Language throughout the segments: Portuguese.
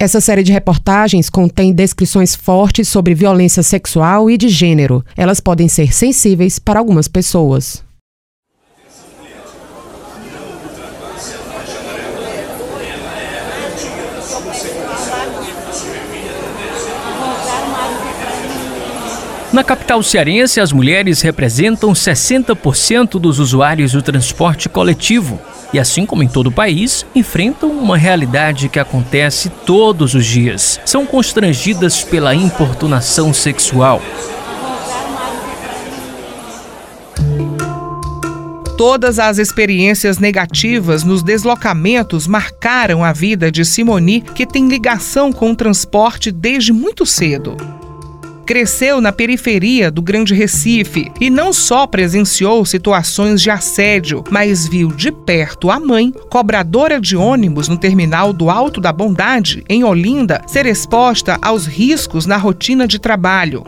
Essa série de reportagens contém descrições fortes sobre violência sexual e de gênero. Elas podem ser sensíveis para algumas pessoas. Na capital cearense, as mulheres representam 60% dos usuários do transporte coletivo e, assim como em todo o país, enfrentam uma realidade que acontece todos os dias. São constrangidas pela importunação sexual. Todas as experiências negativas nos deslocamentos marcaram a vida de Simoni, que tem ligação com o transporte desde muito cedo cresceu na periferia do Grande Recife e não só presenciou situações de assédio, mas viu de perto a mãe, cobradora de ônibus no terminal do Alto da Bondade, em Olinda, ser exposta aos riscos na rotina de trabalho.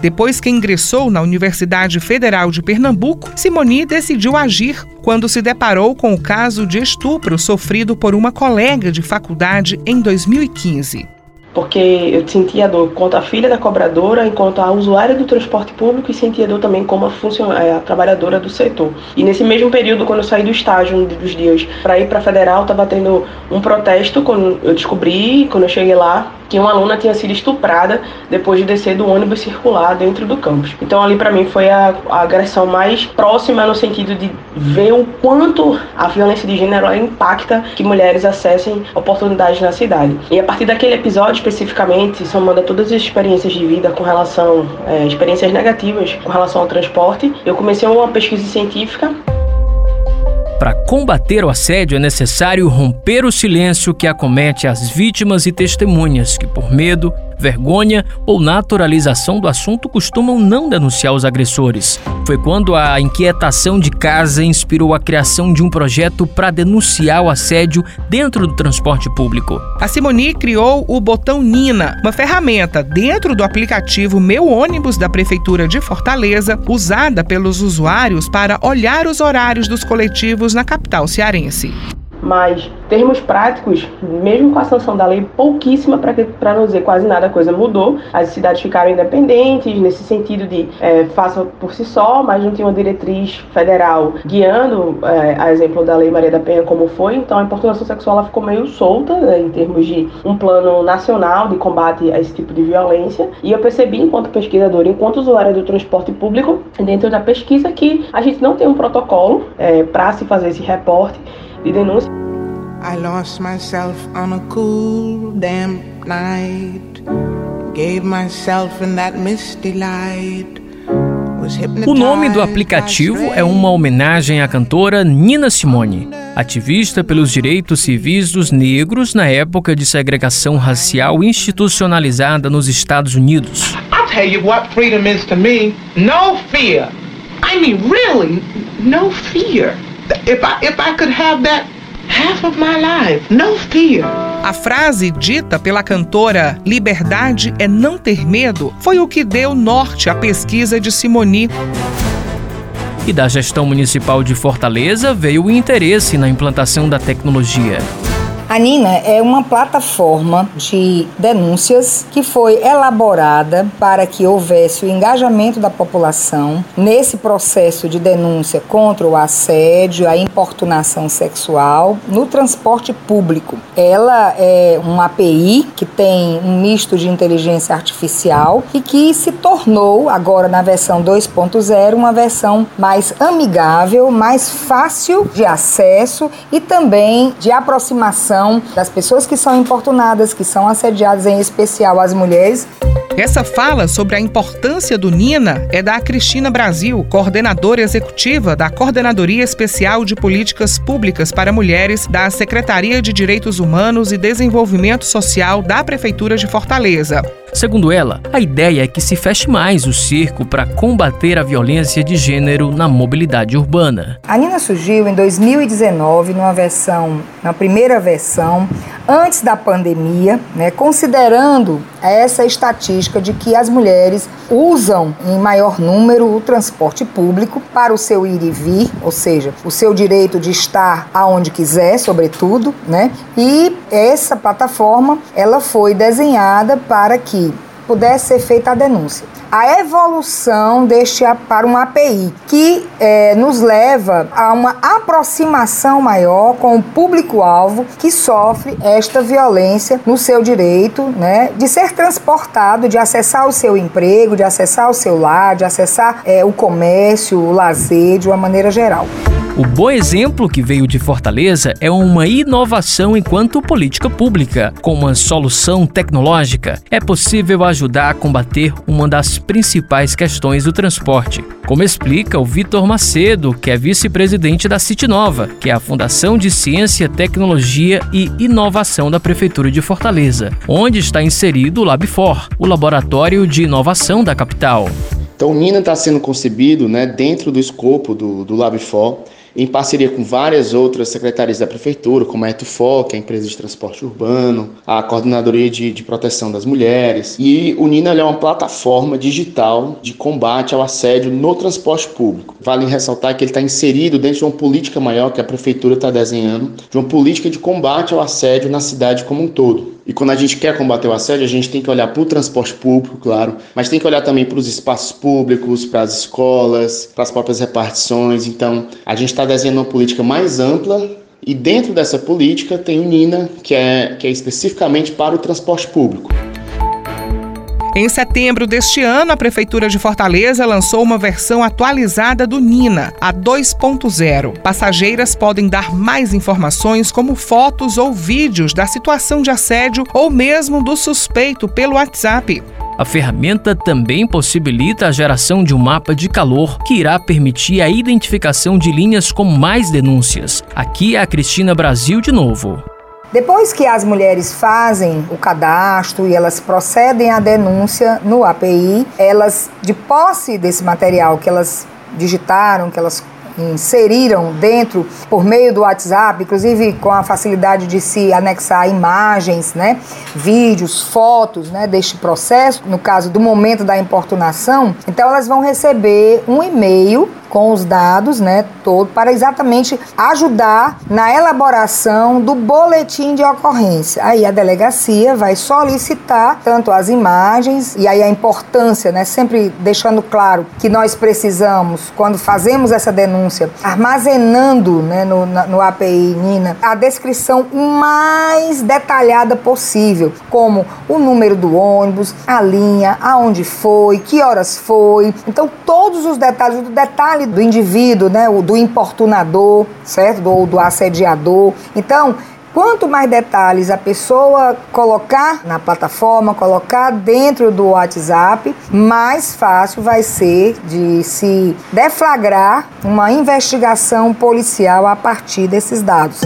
Depois que ingressou na Universidade Federal de Pernambuco, Simoni decidiu agir quando se deparou com o caso de estupro sofrido por uma colega de faculdade em 2015 porque eu sentia dor quanto a filha da cobradora, enquanto a usuária do transporte público e sentia dor também como a, é, a trabalhadora do setor. E nesse mesmo período, quando eu saí do estágio, um dos dias, para ir para a Federal, estava tendo um protesto, quando eu descobri, quando eu cheguei lá, que uma aluna tinha sido estuprada depois de descer do ônibus circular dentro do campus. Então ali para mim foi a, a, agressão mais próxima no sentido de ver o quanto a violência de gênero impacta que mulheres acessem oportunidades na cidade. E a partir daquele episódio especificamente, somando todas as experiências de vida com relação, é, experiências negativas com relação ao transporte, eu comecei uma pesquisa científica para combater o assédio é necessário romper o silêncio que acomete as vítimas e testemunhas que, por medo, vergonha ou naturalização do assunto costumam não denunciar os agressores. Foi quando a inquietação de casa inspirou a criação de um projeto para denunciar o assédio dentro do transporte público. A Simoni criou o botão Nina, uma ferramenta dentro do aplicativo Meu Ônibus da Prefeitura de Fortaleza, usada pelos usuários para olhar os horários dos coletivos na capital cearense. Mas, termos práticos, mesmo com a sanção da lei, pouquíssima, para não dizer quase nada, a coisa mudou. As cidades ficaram independentes, nesse sentido de é, faça por si só, mas não tinha uma diretriz federal guiando, é, a exemplo da Lei Maria da Penha, como foi. Então, a importunação sexual ela ficou meio solta, né, em termos de um plano nacional de combate a esse tipo de violência. E eu percebi, enquanto pesquisadora, enquanto usuária do transporte público, dentro da pesquisa, que a gente não tem um protocolo é, para se fazer esse reporte de denúncia. I lost myself on a cool, damp night. Gave myself in that misty light. O nome do aplicativo é uma homenagem à cantora Nina Simone, ativista pelos direitos civis dos negros na época de segregação racial institucionalizada nos Estados Unidos. I'll tell you what freedom is to me. No fear. I mean, really, no fear. If I, if I could have that half of my life, no fear. A frase dita pela cantora Liberdade é não ter medo foi o que deu norte à pesquisa de Simoni. E da gestão municipal de Fortaleza veio o interesse na implantação da tecnologia. A Nina é uma plataforma de denúncias que foi elaborada para que houvesse o engajamento da população nesse processo de denúncia contra o assédio, a importunação sexual no transporte público. Ela é uma API que tem um misto de inteligência artificial e que se tornou, agora na versão 2.0, uma versão mais amigável, mais fácil de acesso e também de aproximação das pessoas que são importunadas, que são assediadas, em especial as mulheres. Essa fala sobre a importância do Nina é da Cristina Brasil, coordenadora executiva da Coordenadoria Especial de Políticas Públicas para Mulheres da Secretaria de Direitos Humanos e Desenvolvimento Social da Prefeitura de Fortaleza. Segundo ela, a ideia é que se feche mais o cerco para combater a violência de gênero na mobilidade urbana. A Nina surgiu em 2019 numa versão, na primeira versão, antes da pandemia, né, considerando essa estatística de que as mulheres usam em maior número o transporte público para o seu ir e vir, ou seja, o seu direito de estar aonde quiser, sobretudo, né? E essa plataforma, ela foi desenhada para que pudesse ser feita a denúncia a evolução deste para uma API, que é, nos leva a uma aproximação maior com o público-alvo que sofre esta violência no seu direito né, de ser transportado, de acessar o seu emprego, de acessar o seu lar, de acessar é, o comércio, o lazer de uma maneira geral. O bom exemplo que veio de Fortaleza é uma inovação enquanto política pública. Com uma solução tecnológica, é possível ajudar a combater uma das principais questões do transporte, como explica o Vitor Macedo, que é vice-presidente da City Nova, que é a Fundação de Ciência, Tecnologia e Inovação da Prefeitura de Fortaleza, onde está inserido o LabFor, o laboratório de inovação da capital. Então, o Nina está sendo concebido né, dentro do escopo do, do LabFor em parceria com várias outras secretarias da Prefeitura, como a ETUFO, que é a empresa de transporte urbano, a Coordenadoria de, de Proteção das Mulheres. E o Nina é uma plataforma digital de combate ao assédio no transporte público. Vale ressaltar que ele está inserido dentro de uma política maior que a Prefeitura está desenhando, de uma política de combate ao assédio na cidade como um todo. E quando a gente quer combater o assédio, a gente tem que olhar para o transporte público, claro, mas tem que olhar também para os espaços públicos, para as escolas, para as próprias repartições. Então, a gente está desenhando uma política mais ampla e dentro dessa política tem o NINA, que é, que é especificamente para o transporte público. Em setembro deste ano, a Prefeitura de Fortaleza lançou uma versão atualizada do Nina, a 2.0. Passageiras podem dar mais informações, como fotos ou vídeos da situação de assédio ou mesmo do suspeito pelo WhatsApp. A ferramenta também possibilita a geração de um mapa de calor que irá permitir a identificação de linhas com mais denúncias. Aqui é a Cristina Brasil de novo. Depois que as mulheres fazem o cadastro e elas procedem à denúncia no API, elas, de posse desse material que elas digitaram, que elas inseriram dentro por meio do WhatsApp, inclusive com a facilidade de se anexar imagens, né, vídeos, fotos, né, deste processo, no caso do momento da importunação, então elas vão receber um e-mail com os dados, né, todo para exatamente ajudar na elaboração do boletim de ocorrência. Aí a delegacia vai solicitar tanto as imagens e aí a importância, né, sempre deixando claro que nós precisamos quando fazemos essa denúncia armazenando né, no, no API Nina a descrição mais detalhada possível, como o número do ônibus, a linha, aonde foi, que horas foi. Então, todos os detalhes, o detalhe do indivíduo, né, do importunador, certo? Ou do assediador. Então, Quanto mais detalhes a pessoa colocar na plataforma, colocar dentro do WhatsApp, mais fácil vai ser de se deflagrar uma investigação policial a partir desses dados.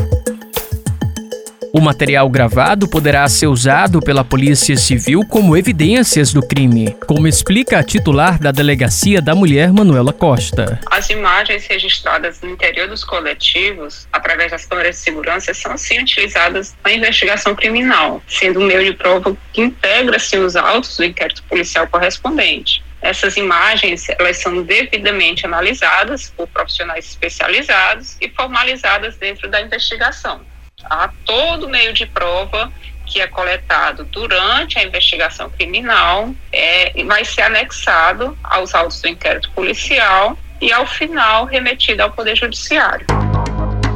O material gravado poderá ser usado pela Polícia Civil como evidências do crime, como explica a titular da Delegacia da Mulher, Manuela Costa. As imagens registradas no interior dos coletivos, através das câmeras de segurança, são sim utilizadas na investigação criminal, sendo um meio de prova que integra-se os autos do inquérito policial correspondente. Essas imagens elas são devidamente analisadas por profissionais especializados e formalizadas dentro da investigação a todo meio de prova que é coletado durante a investigação criminal é, vai ser anexado aos autos do inquérito policial e, ao final, remetido ao Poder Judiciário.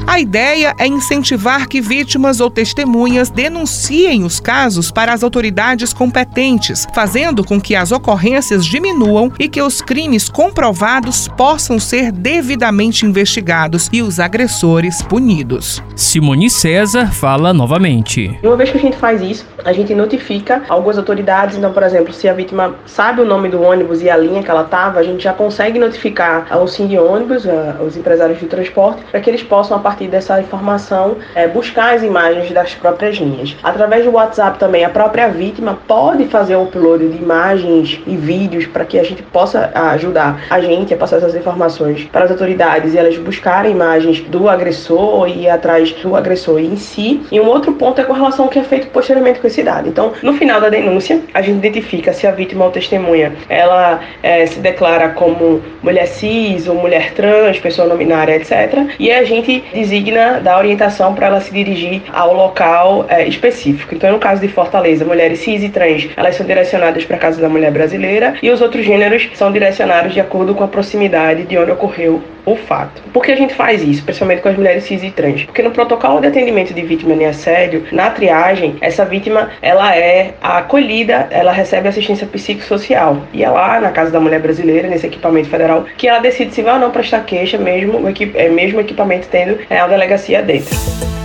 A ideia é incentivar que vítimas ou testemunhas denunciem os casos para as autoridades competentes, fazendo com que as ocorrências diminuam e que os crimes comprovados possam ser devidamente investigados e os agressores punidos. Simone César fala novamente. Uma vez que a gente faz isso, a gente notifica algumas autoridades. Então, por exemplo, se a vítima sabe o nome do ônibus e a linha que ela estava, a gente já consegue notificar ao Sim de ônibus, os empresários de transporte, para que eles possam, a partir dessa informação, é, buscar as imagens das próprias linhas. Através do WhatsApp também, a própria vítima pode fazer o upload de imagens e vídeos para que a gente possa ajudar a gente a passar essas informações para as autoridades e elas buscarem imagens do agressor e ir atrás do agressor em si. E um outro ponto é com relação ao que é feito posteriormente com esse dado. Então, no final da denúncia, a gente identifica se a vítima ou testemunha ela é, se declara como mulher cis ou mulher trans, pessoa não binária, etc. E a gente designa, dá orientação para ela se dirigir ao local é, específico. Então, no caso de Fortaleza, mulheres cis e trans, elas são direcionadas para a Casa da Mulher Brasileira e os outros gêneros são direcionados de acordo com a proximidade de onde ocorreu o fato. Por que a gente faz isso, principalmente com as mulheres cis e trans? Porque no protocolo de atendimento de vítima de assédio, na triagem, essa vítima ela é acolhida, ela recebe assistência psicossocial. E é lá na Casa da Mulher Brasileira, nesse equipamento federal, que ela decide se vai ou não prestar queixa, mesmo é, mesmo equipamento tendo é, a delegacia dentro.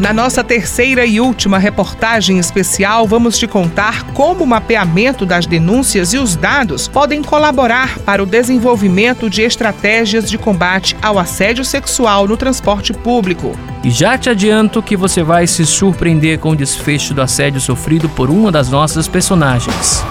Na nossa terceira e última reportagem especial, vamos te contar como o mapeamento das denúncias e os dados podem colaborar para o desenvolvimento de estratégias de combate ao assédio sexual no transporte público. E já te adianto que você vai se surpreender com o desfecho do assédio sofrido por uma das nossas personagens.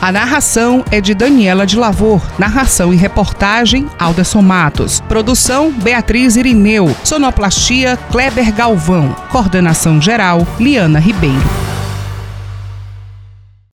A narração é de Daniela de Lavor. Narração e reportagem, Alderson Matos. Produção, Beatriz Irineu. Sonoplastia, Kleber Galvão. Coordenação geral, Liana Ribeiro.